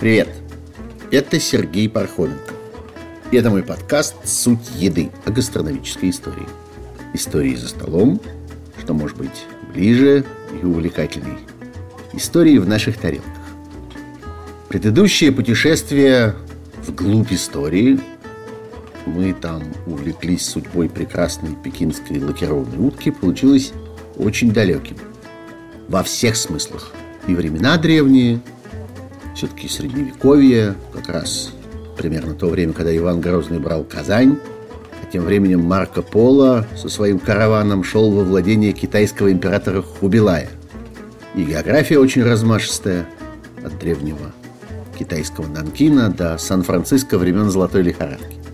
Привет! Это Сергей Пархоменко. И это мой подкаст «Суть еды» о гастрономической истории. Истории за столом, что может быть ближе и увлекательней. Истории в наших тарелках. Предыдущее путешествие вглубь истории мы там увлеклись судьбой прекрасной пекинской лакированной утки, получилось очень далеким. Во всех смыслах. И времена древние, все-таки средневековье, как раз примерно то время, когда Иван Грозный брал Казань, а тем временем Марко Поло со своим караваном шел во владение китайского императора Хубилая. И география очень размашистая, от древнего китайского Нанкина до Сан-Франциско времен Золотой лихорадки.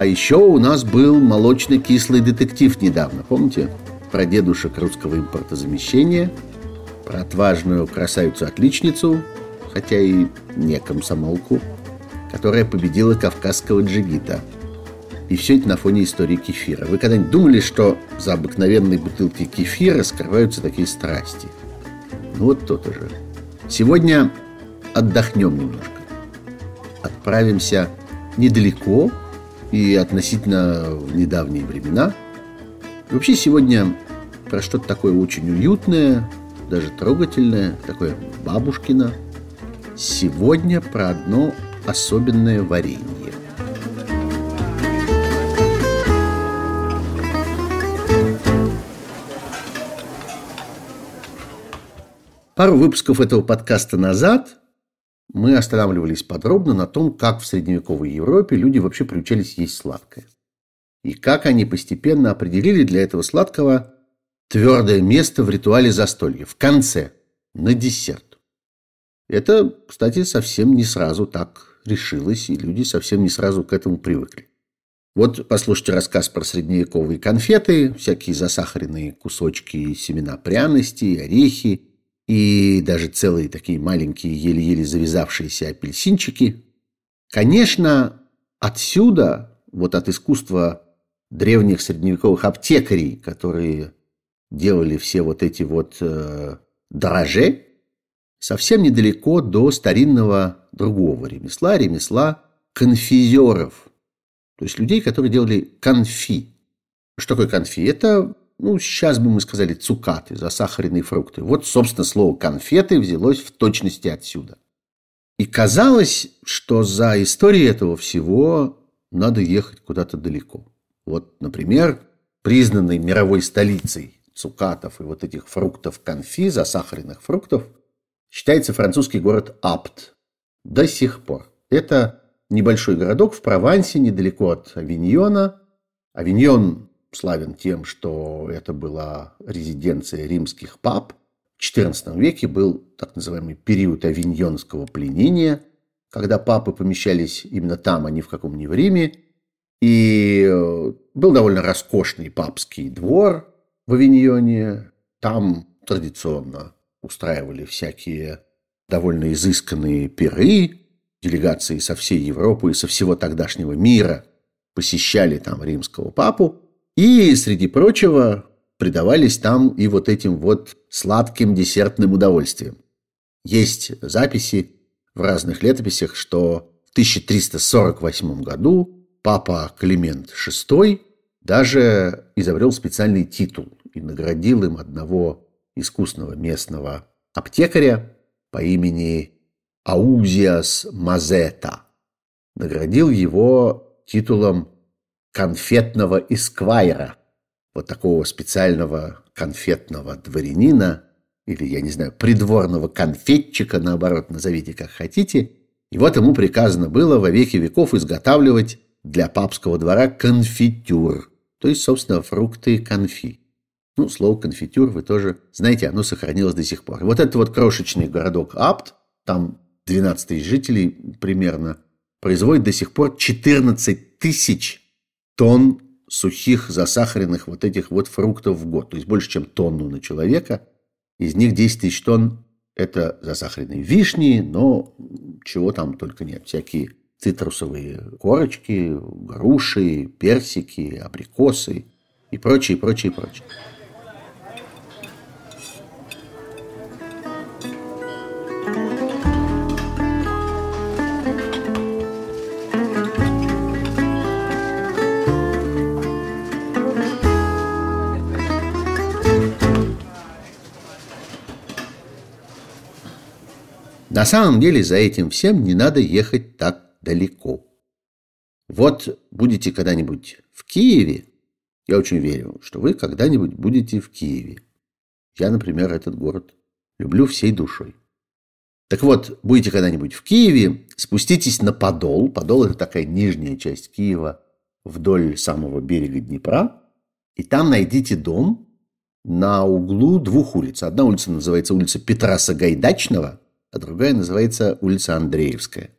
А еще у нас был молочно-кислый детектив недавно, помните? Про дедушек русского импортозамещения, про отважную красавицу-отличницу, хотя и не комсомолку, которая победила кавказского джигита. И все это на фоне истории кефира. Вы когда-нибудь думали, что за обыкновенной бутылкой кефира скрываются такие страсти? Ну вот то-то же. Сегодня отдохнем немножко. Отправимся недалеко и относительно недавние времена. И вообще сегодня про что-то такое очень уютное, даже трогательное, такое бабушкино – Сегодня про одно особенное варенье. Пару выпусков этого подкаста назад мы останавливались подробно на том, как в средневековой Европе люди вообще приучались есть сладкое. И как они постепенно определили для этого сладкого твердое место в ритуале застолья, в конце, на десерт. Это, кстати, совсем не сразу так решилось, и люди совсем не сразу к этому привыкли. Вот послушайте рассказ про средневековые конфеты, всякие засахаренные кусочки семена пряностей, орехи и даже целые такие маленькие, еле-еле завязавшиеся апельсинчики. Конечно, отсюда, вот от искусства древних средневековых аптекарей, которые делали все вот эти вот э, дрожжи, совсем недалеко до старинного другого ремесла, ремесла конфизеров, то есть людей, которые делали конфи. Что такое конфи? Это, ну, сейчас бы мы сказали, цукаты, засахаренные фрукты. Вот, собственно, слово конфеты взялось в точности отсюда. И казалось, что за историей этого всего надо ехать куда-то далеко. Вот, например, признанной мировой столицей цукатов и вот этих фруктов конфи, засахаренных фруктов – считается французский город Апт до сих пор. Это небольшой городок в Провансе, недалеко от Авиньона. Авиньон славен тем, что это была резиденция римских пап. В XIV веке был так называемый период авиньонского пленения, когда папы помещались именно там, а не в каком-нибудь Риме. И э, был довольно роскошный папский двор в Авиньоне. Там традиционно устраивали всякие довольно изысканные пиры, делегации со всей Европы и со всего тогдашнего мира посещали там римского папу, и, среди прочего, предавались там и вот этим вот сладким десертным удовольствиям. Есть записи в разных летописях, что в 1348 году папа Климент VI даже изобрел специальный титул и наградил им одного искусного местного аптекаря по имени Аузиас Мазета. Наградил его титулом конфетного эсквайра, вот такого специального конфетного дворянина, или, я не знаю, придворного конфетчика, наоборот, назовите как хотите. И вот ему приказано было во веки веков изготавливать для папского двора конфитюр, то есть, собственно, фрукты конфи. Ну, слово конфитюр вы тоже знаете, оно сохранилось до сих пор. Вот этот вот крошечный городок Апт, там 12 тысяч жителей примерно, производит до сих пор 14 тысяч тонн сухих засахаренных вот этих вот фруктов в год. То есть больше, чем тонну на человека. Из них 10 тысяч тонн – это засахаренные вишни, но чего там только нет. Всякие цитрусовые корочки, груши, персики, абрикосы и прочее, прочее, прочее. На самом деле за этим всем не надо ехать так далеко. Вот будете когда-нибудь в Киеве, я очень верю, что вы когда-нибудь будете в Киеве. Я, например, этот город люблю всей душой. Так вот, будете когда-нибудь в Киеве, спуститесь на Подол. Подол – это такая нижняя часть Киева вдоль самого берега Днепра. И там найдите дом на углу двух улиц. Одна улица называется улица Петра Сагайдачного, а другая называется улица Андреевская.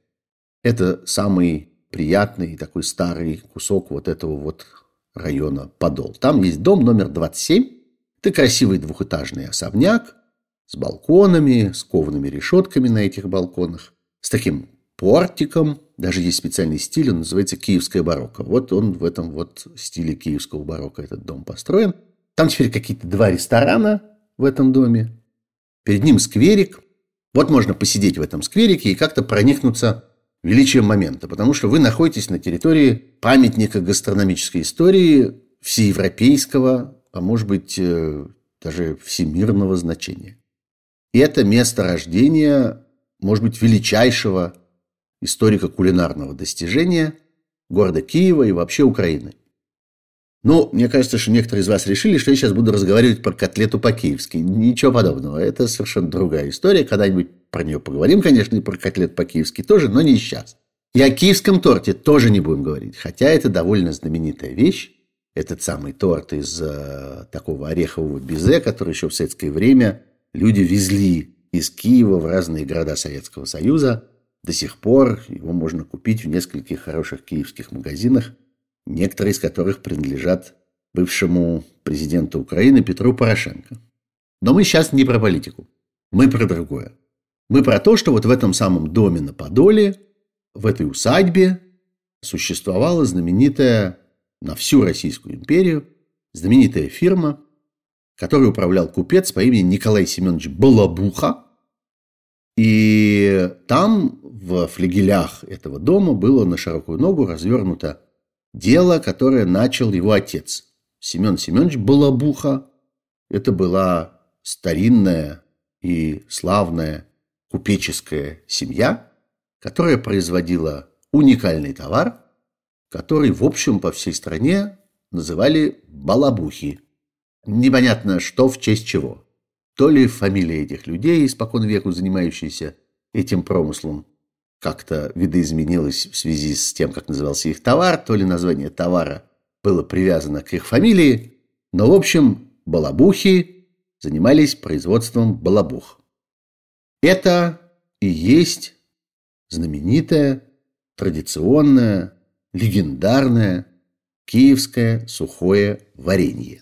Это самый приятный такой старый кусок вот этого вот района Подол. Там есть дом номер 27. Это красивый двухэтажный особняк с балконами, с коваными решетками на этих балконах, с таким портиком. Даже есть специальный стиль, он называется киевская барокко. Вот он в этом вот стиле киевского барокко этот дом построен. Там теперь какие-то два ресторана в этом доме. Перед ним скверик, вот можно посидеть в этом скверике и как-то проникнуться величием момента, потому что вы находитесь на территории памятника гастрономической истории всеевропейского, а может быть э, даже всемирного значения. И это место рождения, может быть, величайшего историка кулинарного достижения города Киева и вообще Украины. Ну, мне кажется, что некоторые из вас решили, что я сейчас буду разговаривать про котлету по-киевски. Ничего подобного. Это совершенно другая история. Когда-нибудь про нее поговорим, конечно, и про котлет по-киевски тоже, но не сейчас. И о киевском торте тоже не будем говорить. Хотя это довольно знаменитая вещь. Этот самый торт из э, такого орехового безе, который еще в советское время люди везли из Киева в разные города Советского Союза. До сих пор его можно купить в нескольких хороших киевских магазинах некоторые из которых принадлежат бывшему президенту Украины Петру Порошенко. Но мы сейчас не про политику. Мы про другое. Мы про то, что вот в этом самом доме на Подоле, в этой усадьбе, существовала знаменитая на всю Российскую империю, знаменитая фирма, которой управлял купец по имени Николай Семенович Балабуха. И там, в флигелях этого дома, было на широкую ногу развернуто Дело, которое начал его отец. Семен Семенович Балабуха. Это была старинная и славная купеческая семья, которая производила уникальный товар, который, в общем, по всей стране называли балабухи. Непонятно, что в честь чего. То ли фамилия этих людей, испокон веку занимающиеся этим промыслом, как-то видоизменилось в связи с тем, как назывался их товар, то ли название товара было привязано к их фамилии, но, в общем, балабухи занимались производством балабух. Это и есть знаменитое, традиционное, легендарное киевское сухое варенье.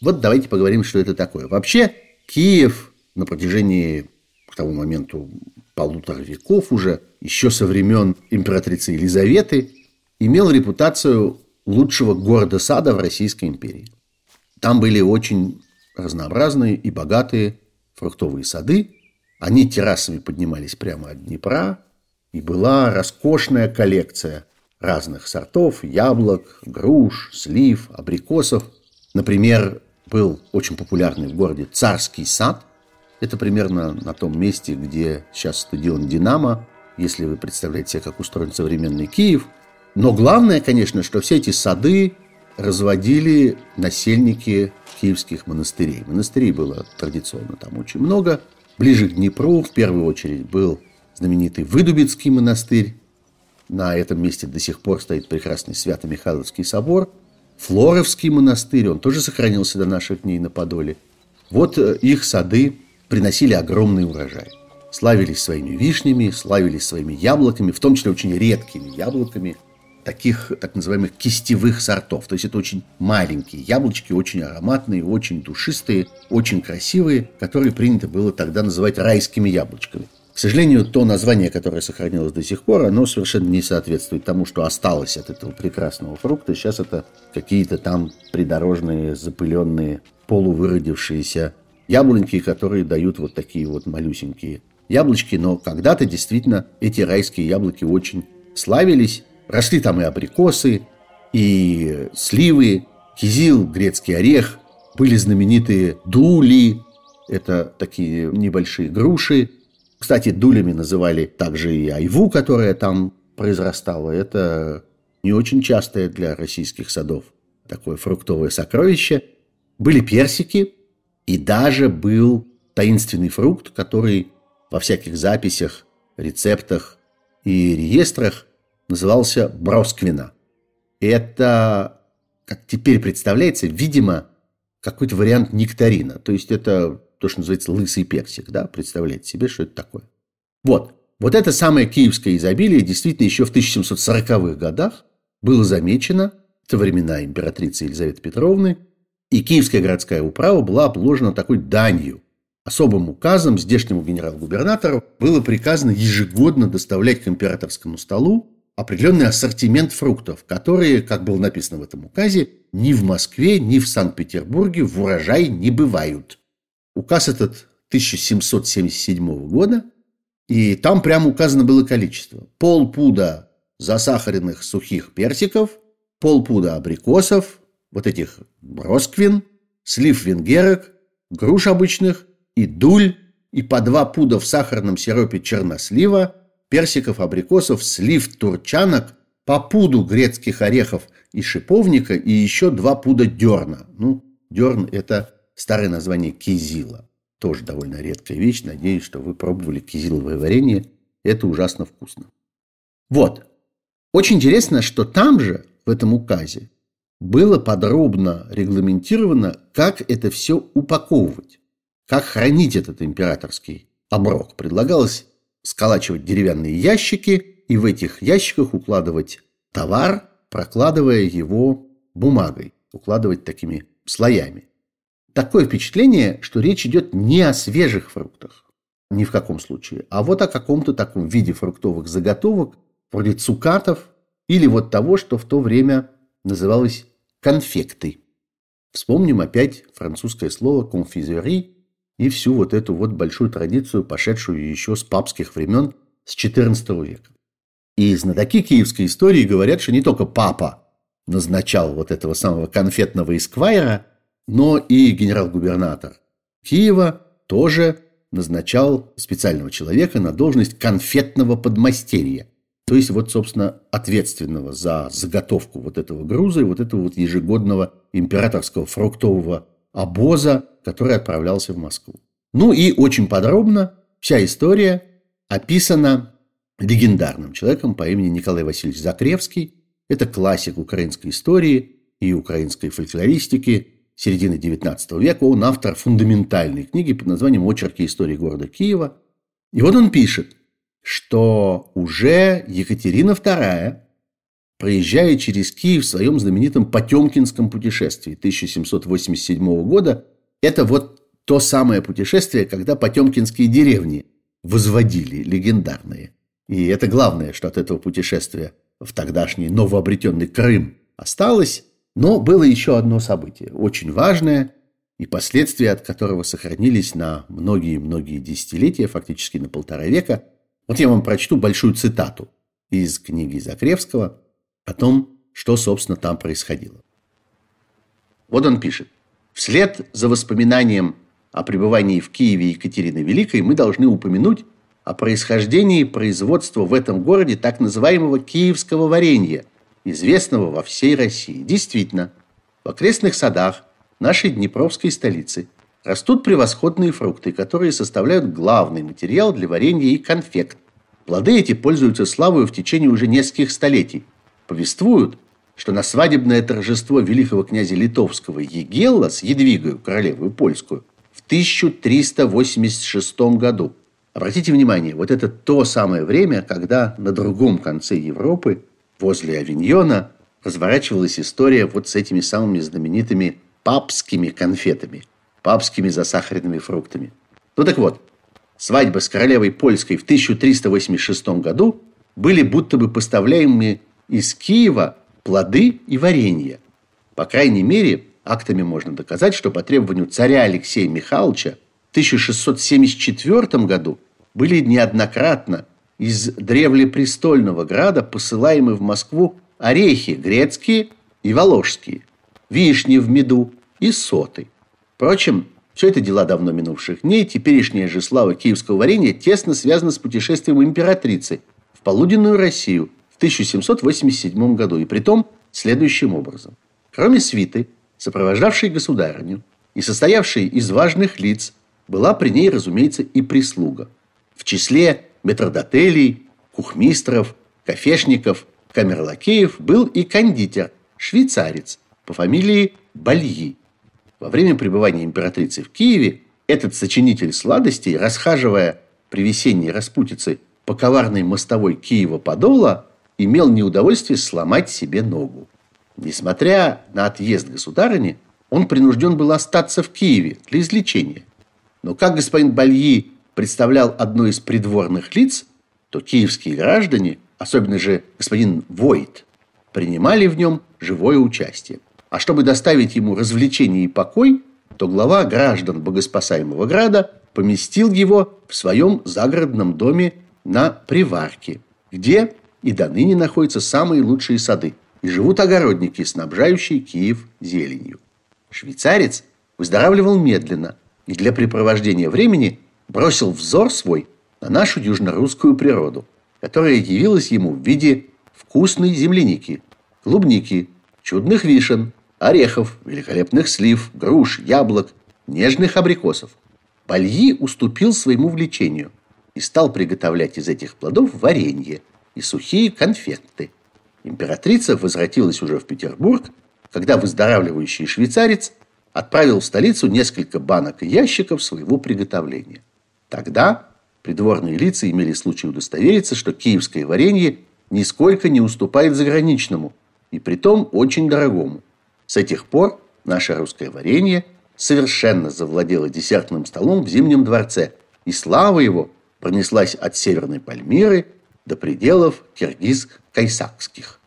Вот давайте поговорим, что это такое. Вообще, Киев на протяжении к тому моменту полутора веков уже, еще со времен императрицы Елизаветы, имел репутацию лучшего города-сада в Российской империи. Там были очень разнообразные и богатые фруктовые сады. Они террасами поднимались прямо от Днепра, и была роскошная коллекция разных сортов – яблок, груш, слив, абрикосов. Например, был очень популярный в городе Царский сад. Это примерно на том месте, где сейчас стадион «Динамо», если вы представляете себе, как устроен современный Киев. Но главное, конечно, что все эти сады разводили насельники киевских монастырей. Монастырей было традиционно там очень много. Ближе к Днепру в первую очередь был знаменитый Выдубицкий монастырь. На этом месте до сих пор стоит прекрасный Свято-Михайловский собор – Флоровский монастырь, он тоже сохранился до наших дней на Подоле. Вот э, их сады приносили огромный урожай. Славились своими вишнями, славились своими яблоками, в том числе очень редкими яблоками, таких так называемых кистевых сортов. То есть это очень маленькие яблочки, очень ароматные, очень душистые, очень красивые, которые принято было тогда называть райскими яблочками. К сожалению, то название, которое сохранилось до сих пор, оно совершенно не соответствует тому, что осталось от этого прекрасного фрукта. Сейчас это какие-то там придорожные, запыленные, полувыродившиеся яблоньки, которые дают вот такие вот малюсенькие яблочки. Но когда-то действительно эти райские яблоки очень славились. Росли там и абрикосы, и сливы, кизил, грецкий орех. Были знаменитые дули, это такие небольшие груши. Кстати, дулями называли также и айву, которая там произрастала. Это не очень частое для российских садов такое фруктовое сокровище. Были персики, и даже был таинственный фрукт, который во всяких записях, рецептах и реестрах назывался бросквина. Это, как теперь представляется, видимо, какой-то вариант нектарина. То есть это то, что называется лысый персик, да, представляете себе, что это такое. Вот. Вот это самое киевское изобилие действительно еще в 1740-х годах было замечено, это времена императрицы Елизаветы Петровны, и Киевская городская управа была обложена такой данью. Особым указом здешнему генерал-губернатору было приказано ежегодно доставлять к императорскому столу определенный ассортимент фруктов, которые, как было написано в этом указе, ни в Москве, ни в Санкт-Петербурге в урожай не бывают. Указ этот 1777 года, и там прямо указано было количество. Полпуда засахаренных сухих персиков, полпуда абрикосов, вот этих бросквин, слив венгерок, груш обычных и дуль, и по два пуда в сахарном сиропе чернослива, персиков, абрикосов, слив турчанок, по пуду грецких орехов и шиповника и еще два пуда дерна. Ну, дерн – это старое название кизила. Тоже довольно редкая вещь. Надеюсь, что вы пробовали кизиловое варенье. Это ужасно вкусно. Вот. Очень интересно, что там же, в этом указе, было подробно регламентировано, как это все упаковывать, как хранить этот императорский оброк. Предлагалось сколачивать деревянные ящики и в этих ящиках укладывать товар, прокладывая его бумагой, укладывать такими слоями. Такое впечатление, что речь идет не о свежих фруктах, ни в каком случае, а вот о каком-то таком виде фруктовых заготовок, вроде цукатов или вот того, что в то время называлось конфектой. Вспомним опять французское слово «конфизери» и всю вот эту вот большую традицию, пошедшую еще с папских времен, с XIV века. И знатоки киевской истории говорят, что не только папа назначал вот этого самого конфетного эсквайра, но и генерал-губернатор Киева тоже назначал специального человека на должность конфетного подмастерья. То есть, вот, собственно, ответственного за заготовку вот этого груза и вот этого вот ежегодного императорского фруктового обоза, который отправлялся в Москву. Ну и очень подробно вся история описана легендарным человеком по имени Николай Васильевич Закревский. Это классик украинской истории и украинской фольклористики середины XIX века. Он автор фундаментальной книги под названием «Очерки истории города Киева». И вот он пишет, что уже Екатерина II, проезжая через Киев в своем знаменитом Потемкинском путешествии 1787 года, это вот то самое путешествие, когда потемкинские деревни возводили легендарные. И это главное, что от этого путешествия в тогдашний новообретенный Крым осталось. Но было еще одно событие, очень важное, и последствия от которого сохранились на многие-многие десятилетия, фактически на полтора века. Вот я вам прочту большую цитату из книги Закревского о том, что, собственно, там происходило. Вот он пишет. Вслед за воспоминанием о пребывании в Киеве Екатерины Великой мы должны упомянуть о происхождении производства в этом городе так называемого киевского варенья – известного во всей России. Действительно, в окрестных садах нашей Днепровской столицы растут превосходные фрукты, которые составляют главный материал для варенья и конфект. Плоды эти пользуются славой в течение уже нескольких столетий. Повествуют, что на свадебное торжество великого князя Литовского Егелла с Едвигою, королевой польскую, в 1386 году. Обратите внимание, вот это то самое время, когда на другом конце Европы возле Авиньона разворачивалась история вот с этими самыми знаменитыми папскими конфетами, папскими засахаренными фруктами. Ну так вот, свадьба с королевой польской в 1386 году были будто бы поставляемыми из Киева плоды и варенье. По крайней мере, актами можно доказать, что по требованию царя Алексея Михайловича в 1674 году были неоднократно из древлепрестольного града посылаемы в Москву орехи грецкие и воложские, вишни в меду и соты. Впрочем, все это дела давно минувших дней. Теперешняя же слава киевского варенья тесно связана с путешествием императрицы в полуденную Россию в 1787 году, и при том следующим образом. Кроме свиты, сопровождавшей государыню и состоявшей из важных лиц, была при ней, разумеется, и прислуга. В числе метрдотелей, кухмистров, кофешников, камерлакеев был и кондитер, швейцарец по фамилии Бальи. Во время пребывания императрицы в Киеве этот сочинитель сладостей, расхаживая при весенней распутице по коварной мостовой Киева-Подола, имел неудовольствие сломать себе ногу. Несмотря на отъезд государыни, он принужден был остаться в Киеве для излечения. Но как господин Бальи представлял одно из придворных лиц, то киевские граждане, особенно же господин Войт, принимали в нем живое участие. А чтобы доставить ему развлечение и покой, то глава граждан богоспасаемого града поместил его в своем загородном доме на Приварке, где и до ныне находятся самые лучшие сады, и живут огородники, снабжающие Киев зеленью. Швейцарец выздоравливал медленно и для препровождения времени бросил взор свой на нашу южнорусскую природу, которая явилась ему в виде вкусной земляники, клубники, чудных вишен, орехов, великолепных слив, груш, яблок, нежных абрикосов. Бальи уступил своему влечению и стал приготовлять из этих плодов варенье и сухие конфеты. Императрица возвратилась уже в Петербург, когда выздоравливающий швейцарец отправил в столицу несколько банок и ящиков своего приготовления. Тогда придворные лица имели случай удостовериться, что киевское варенье нисколько не уступает заграничному, и притом очень дорогому. С этих пор наше русское варенье совершенно завладело десертным столом в Зимнем дворце, и слава его пронеслась от Северной Пальмиры до пределов киргиз-кайсакских.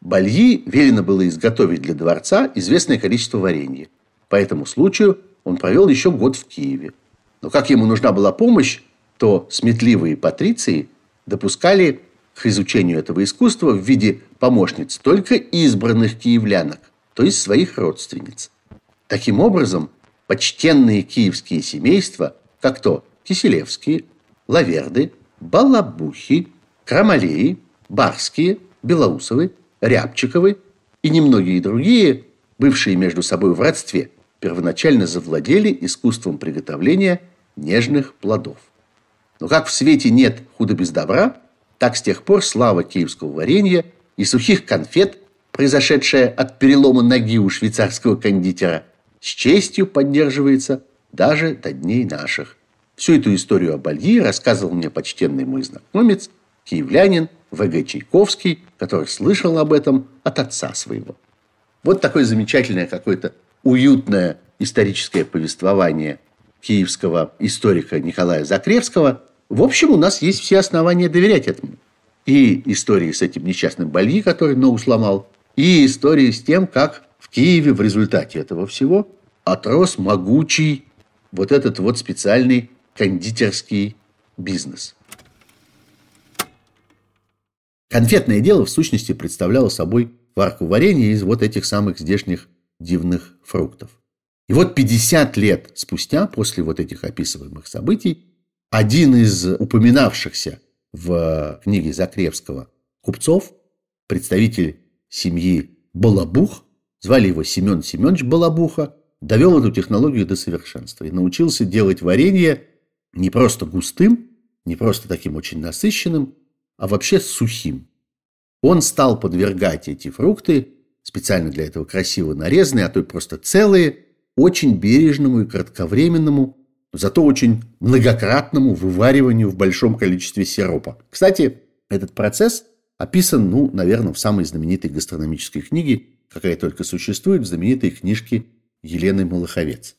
Бальи велено было изготовить для дворца известное количество варенья. По этому случаю он провел еще год в Киеве. Но как ему нужна была помощь, то сметливые патриции допускали к изучению этого искусства в виде помощниц только избранных киевлянок, то есть своих родственниц. Таким образом, почтенные киевские семейства, как то Киселевские, Лаверды, Балабухи, Крамалеи, Барские, Белоусовы, Рябчиковы и немногие другие, бывшие между собой в родстве, первоначально завладели искусством приготовления нежных плодов. Но как в свете нет худа без добра, так с тех пор слава киевского варенья и сухих конфет, произошедшая от перелома ноги у швейцарского кондитера, с честью поддерживается даже до дней наших. Всю эту историю о Бальи рассказывал мне почтенный мой знакомец, киевлянин В.Г. Чайковский, который слышал об этом от отца своего. Вот такое замечательное какое-то уютное историческое повествование киевского историка Николая Закревского. В общем, у нас есть все основания доверять этому. И истории с этим несчастным Бальи, который ногу сломал, и истории с тем, как в Киеве в результате этого всего отрос могучий вот этот вот специальный кондитерский бизнес. Конфетное дело в сущности представляло собой варку варенья из вот этих самых здешних дивных фруктов. И вот 50 лет спустя, после вот этих описываемых событий, один из упоминавшихся в книге Закревского купцов, представитель семьи Балабух, звали его Семен Семенович Балабуха, довел эту технологию до совершенства и научился делать варенье не просто густым, не просто таким очень насыщенным, а вообще сухим. Он стал подвергать эти фрукты, специально для этого красиво нарезанные, а то и просто целые, очень бережному и кратковременному, зато очень многократному вывариванию в большом количестве сиропа. Кстати, этот процесс описан, ну, наверное, в самой знаменитой гастрономической книге, какая только существует, в знаменитой книжке Елены Малаховец.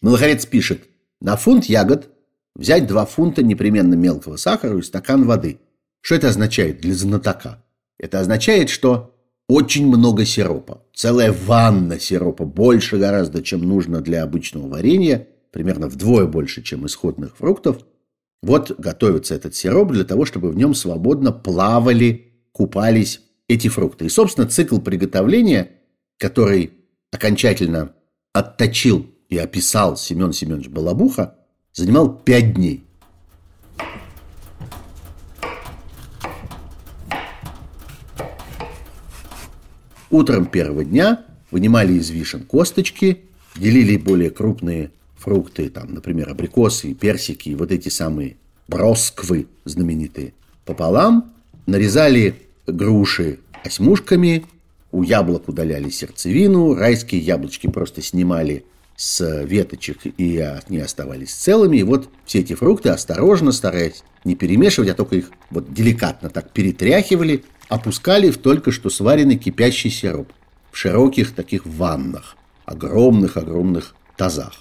Малаховец пишет, на фунт ягод взять 2 фунта непременно мелкого сахара и стакан воды. Что это означает для знатока? Это означает, что очень много сиропа. Целая ванна сиропа, больше гораздо, чем нужно для обычного варенья, примерно вдвое больше, чем исходных фруктов. Вот готовится этот сироп для того, чтобы в нем свободно плавали, купались эти фрукты. И, собственно, цикл приготовления, который окончательно отточил и описал Семен Семенович Балабуха, занимал пять дней. Утром первого дня вынимали из вишен косточки, делили более крупные фрукты, там, например, абрикосы, персики, вот эти самые бросквы знаменитые, пополам, нарезали груши осьмушками, у яблок удаляли сердцевину, райские яблочки просто снимали с веточек и они оставались целыми. И вот все эти фрукты осторожно, стараясь не перемешивать, а только их вот деликатно так перетряхивали, опускали в только что сваренный кипящий сироп в широких таких ваннах, огромных-огромных тазах.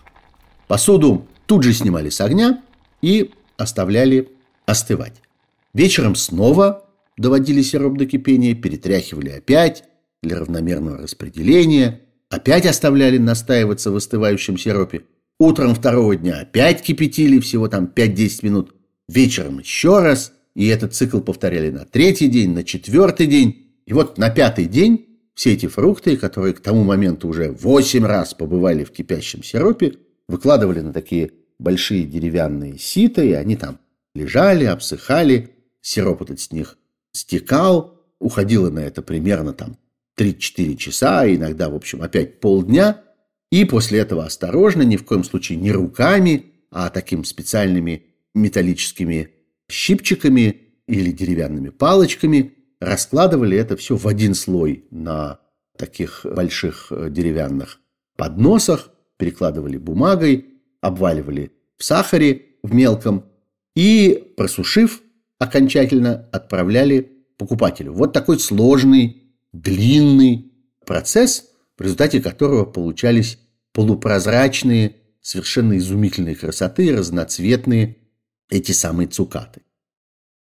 Посуду тут же снимали с огня и оставляли остывать. Вечером снова доводили сироп до кипения, перетряхивали опять для равномерного распределения – опять оставляли настаиваться в остывающем сиропе. Утром второго дня опять кипятили, всего там 5-10 минут. Вечером еще раз. И этот цикл повторяли на третий день, на четвертый день. И вот на пятый день все эти фрукты, которые к тому моменту уже 8 раз побывали в кипящем сиропе, выкладывали на такие большие деревянные сита, и они там лежали, обсыхали, сироп этот с них стекал, уходило на это примерно там 3-4 часа, иногда, в общем, опять полдня. И после этого осторожно, ни в коем случае не руками, а таким специальными металлическими щипчиками или деревянными палочками раскладывали это все в один слой на таких больших э, деревянных подносах, перекладывали бумагой, обваливали в сахаре в мелком и, просушив, окончательно отправляли покупателю. Вот такой сложный длинный процесс, в результате которого получались полупрозрачные, совершенно изумительной красоты, разноцветные эти самые цукаты.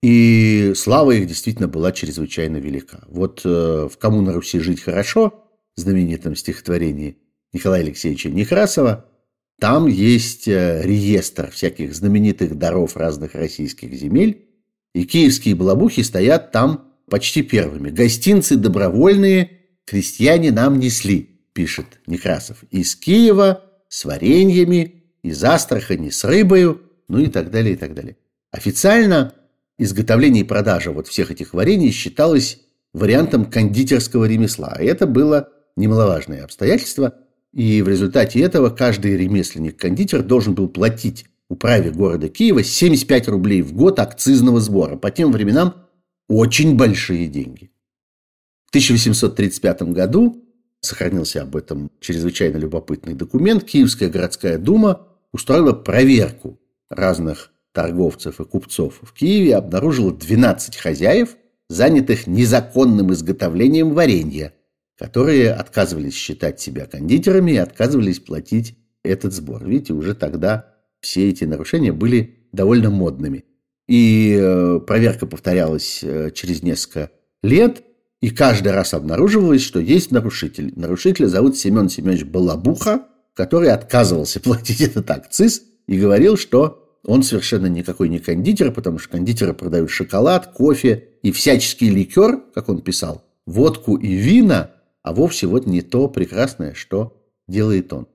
И слава их действительно была чрезвычайно велика. Вот э, в «Кому на Руси жить хорошо» знаменитом стихотворении Николая Алексеевича Некрасова там есть э, реестр всяких знаменитых даров разных российских земель, и киевские балабухи стоят там почти первыми. Гостинцы добровольные крестьяне нам несли, пишет Некрасов. Из Киева с вареньями, из Астрахани с рыбою, ну и так далее, и так далее. Официально изготовление и продажа вот всех этих варений считалось вариантом кондитерского ремесла. И это было немаловажное обстоятельство. И в результате этого каждый ремесленник-кондитер должен был платить управе города Киева 75 рублей в год акцизного сбора. По тем временам очень большие деньги. В 1835 году сохранился об этом чрезвычайно любопытный документ. Киевская городская дума устроила проверку разных торговцев и купцов в Киеве и обнаружила 12 хозяев, занятых незаконным изготовлением варенья, которые отказывались считать себя кондитерами и отказывались платить этот сбор. Видите, уже тогда все эти нарушения были довольно модными. И э, проверка повторялась э, через несколько лет, и каждый раз обнаруживалось, что есть нарушитель. Нарушителя зовут Семен Семенович Балабуха, который отказывался платить этот акциз и говорил, что он совершенно никакой не кондитер, потому что кондитеры продают шоколад, кофе и всяческий ликер, как он писал, водку и вина, а вовсе вот не то прекрасное, что делает он.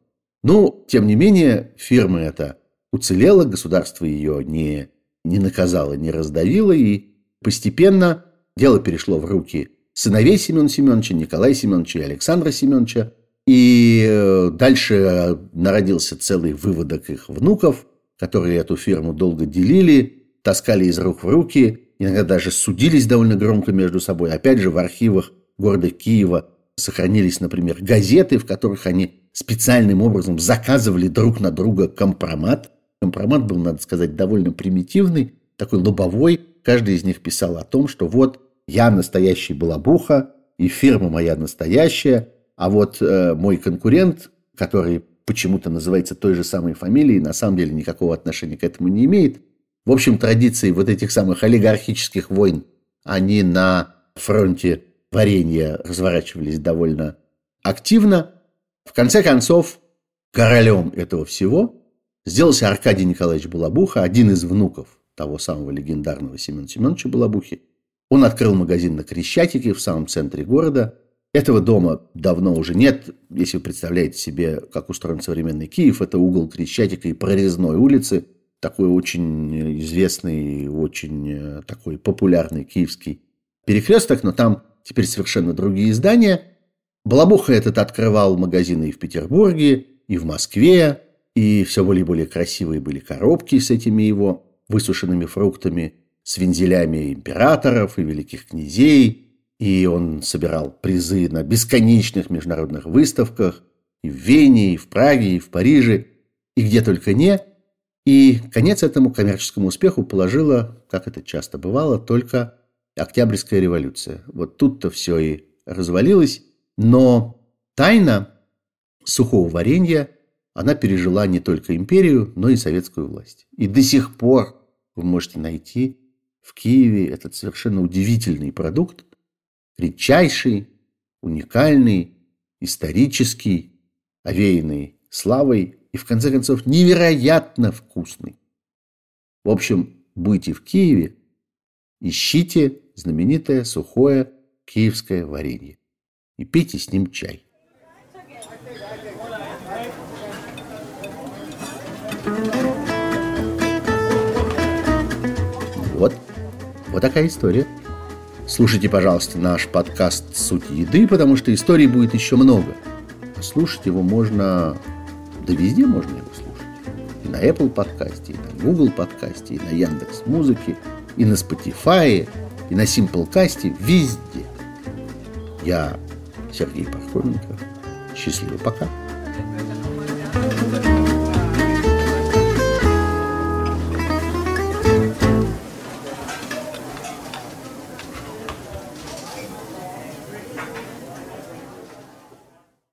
Ну, тем не менее, фирма эта уцелела, государство ее не не наказала, не раздавила, и постепенно дело перешло в руки сыновей Семена Семеновича, Николая Семеновича и Александра Семеновича, и э, дальше народился целый выводок их внуков, которые эту фирму долго делили, таскали из рук в руки, иногда даже судились довольно громко между собой. Опять же, в архивах города Киева сохранились, например, газеты, в которых они специальным образом заказывали друг на друга компромат – Компромат был, надо сказать, довольно примитивный, такой лобовой. Каждый из них писал о том, что вот я настоящий балабуха, и фирма моя настоящая, а вот э, мой конкурент, который почему-то называется той же самой фамилией, на самом деле никакого отношения к этому не имеет. В общем, традиции вот этих самых олигархических войн, они на фронте варенья разворачивались довольно активно. В конце концов, королем этого всего сделался Аркадий Николаевич Балабуха, один из внуков того самого легендарного Семена Семеновича Балабухи. Он открыл магазин на Крещатике в самом центре города. Этого дома давно уже нет. Если вы представляете себе, как устроен современный Киев, это угол Крещатика и Прорезной улицы. Такой очень известный, очень э, такой популярный киевский перекресток, но там теперь совершенно другие здания. Балабуха этот открывал магазины и в Петербурге, и в Москве, и все более и более красивые были коробки с этими его высушенными фруктами, с вензелями императоров и великих князей, и он собирал призы на бесконечных международных выставках и в Вене, и в Праге, и в Париже, и где только не. И конец этому коммерческому успеху положила, как это часто бывало, только Октябрьская революция. Вот тут-то все и развалилось, но тайна сухого варенья, она пережила не только империю, но и советскую власть. И до сих пор вы можете найти в Киеве этот совершенно удивительный продукт, редчайший, уникальный, исторический, овеянный славой и, в конце концов, невероятно вкусный. В общем, будьте в Киеве, ищите знаменитое сухое киевское варенье и пейте с ним чай. Вот, вот такая история. Слушайте, пожалуйста, наш подкаст «Суть еды», потому что историй будет еще много. Слушать его можно... Да везде можно его слушать. И на Apple подкасте, и на Google подкасте, и на Яндекс Музыке, и на Spotify, и на Simplecast, везде. Я Сергей Пархоменко. Счастливо, пока.